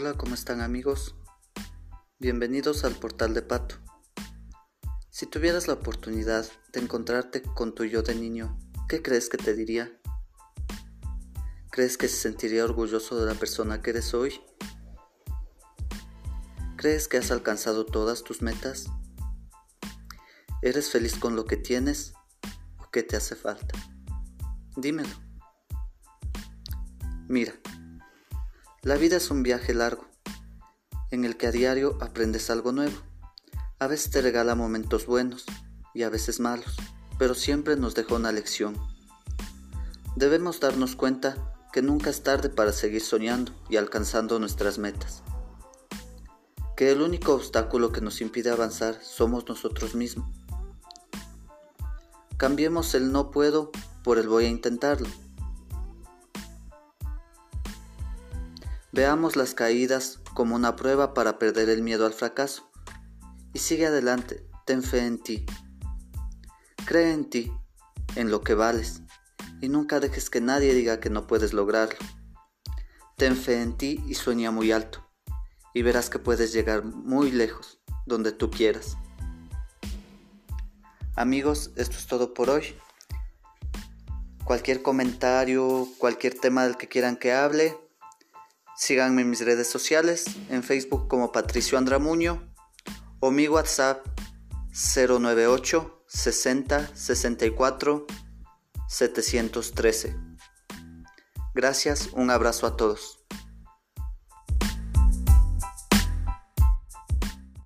Hola, ¿cómo están amigos? Bienvenidos al portal de Pato. Si tuvieras la oportunidad de encontrarte con tu yo de niño, ¿qué crees que te diría? ¿Crees que se sentiría orgulloso de la persona que eres hoy? ¿Crees que has alcanzado todas tus metas? ¿Eres feliz con lo que tienes o qué te hace falta? Dímelo. Mira, la vida es un viaje largo, en el que a diario aprendes algo nuevo. A veces te regala momentos buenos y a veces malos, pero siempre nos deja una lección. Debemos darnos cuenta que nunca es tarde para seguir soñando y alcanzando nuestras metas. Que el único obstáculo que nos impide avanzar somos nosotros mismos. Cambiemos el no puedo por el voy a intentarlo Veamos las caídas como una prueba para perder el miedo al fracaso. Y sigue adelante, ten fe en ti. Cree en ti, en lo que vales, y nunca dejes que nadie diga que no puedes lograrlo. Ten fe en ti y sueña muy alto, y verás que puedes llegar muy lejos, donde tú quieras. Amigos, esto es todo por hoy. Cualquier comentario, cualquier tema del que quieran que hable, Síganme en mis redes sociales, en Facebook como Patricio Andramuño o mi WhatsApp 098 60 64 713. Gracias, un abrazo a todos.